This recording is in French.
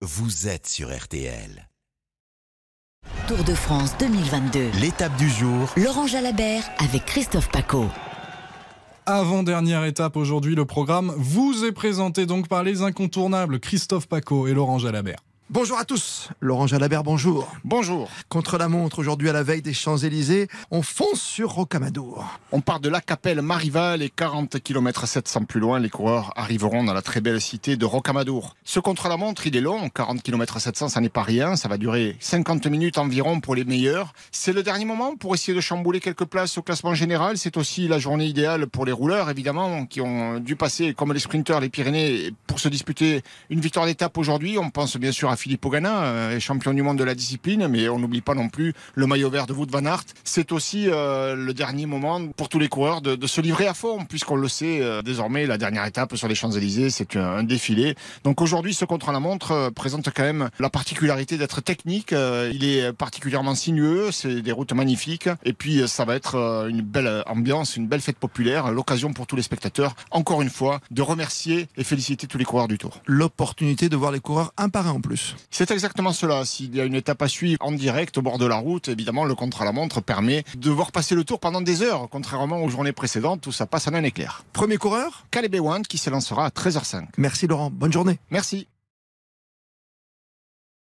vous êtes sur RTL. Tour de France 2022. L'étape du jour, Laurent Jalabert avec Christophe Paco. Avant-dernière étape aujourd'hui, le programme vous est présenté donc par les incontournables Christophe Paco et Laurent Jalabert. Bonjour à tous, Laurent Jalabert, bonjour. Bonjour. Contre la montre, aujourd'hui à la veille des Champs-Élysées, on fonce sur Rocamadour. On part de la Capelle Marival et 40 km 700 plus loin, les coureurs arriveront dans la très belle cité de Rocamadour. Ce contre-la-montre, il est long, 40 km 700, ça n'est pas rien, ça va durer 50 minutes environ pour les meilleurs. C'est le dernier moment pour essayer de chambouler quelques places au classement général. C'est aussi la journée idéale pour les rouleurs, évidemment, qui ont dû passer, comme les sprinteurs, les Pyrénées, pour se disputer une victoire d'étape aujourd'hui. On pense bien sûr à Philippe Ogana, euh, champion du monde de la discipline, mais on n'oublie pas non plus le maillot vert de Wout van Aert. C'est aussi euh, le dernier moment pour tous les coureurs de, se livrer à fond, puisqu'on le sait euh, désormais, la dernière étape sur les Champs-Élysées, c'est un, défilé. Donc aujourd'hui, ce contre-la-montre présente quand même la particularité d'être technique. Il est particulièrement sinueux, c'est des routes magnifiques, et puis ça va être une belle ambiance, une belle fête populaire, l'occasion pour tous les spectateurs, encore une fois, de remercier et féliciter tous les coureurs du Tour. L'opportunité de voir les coureurs un par un en plus. C'est exactement cela. S'il y a une étape à suivre en direct au bord de la route, évidemment, le contre-la-montre permet de voir passer le tour pendant des heures, contrairement aux journées précédentes où ça passe en un éclair. Premier coureur, Caleb Ewan qui s'élancera à 13h05. merci Laurent, bonne journée. Merci.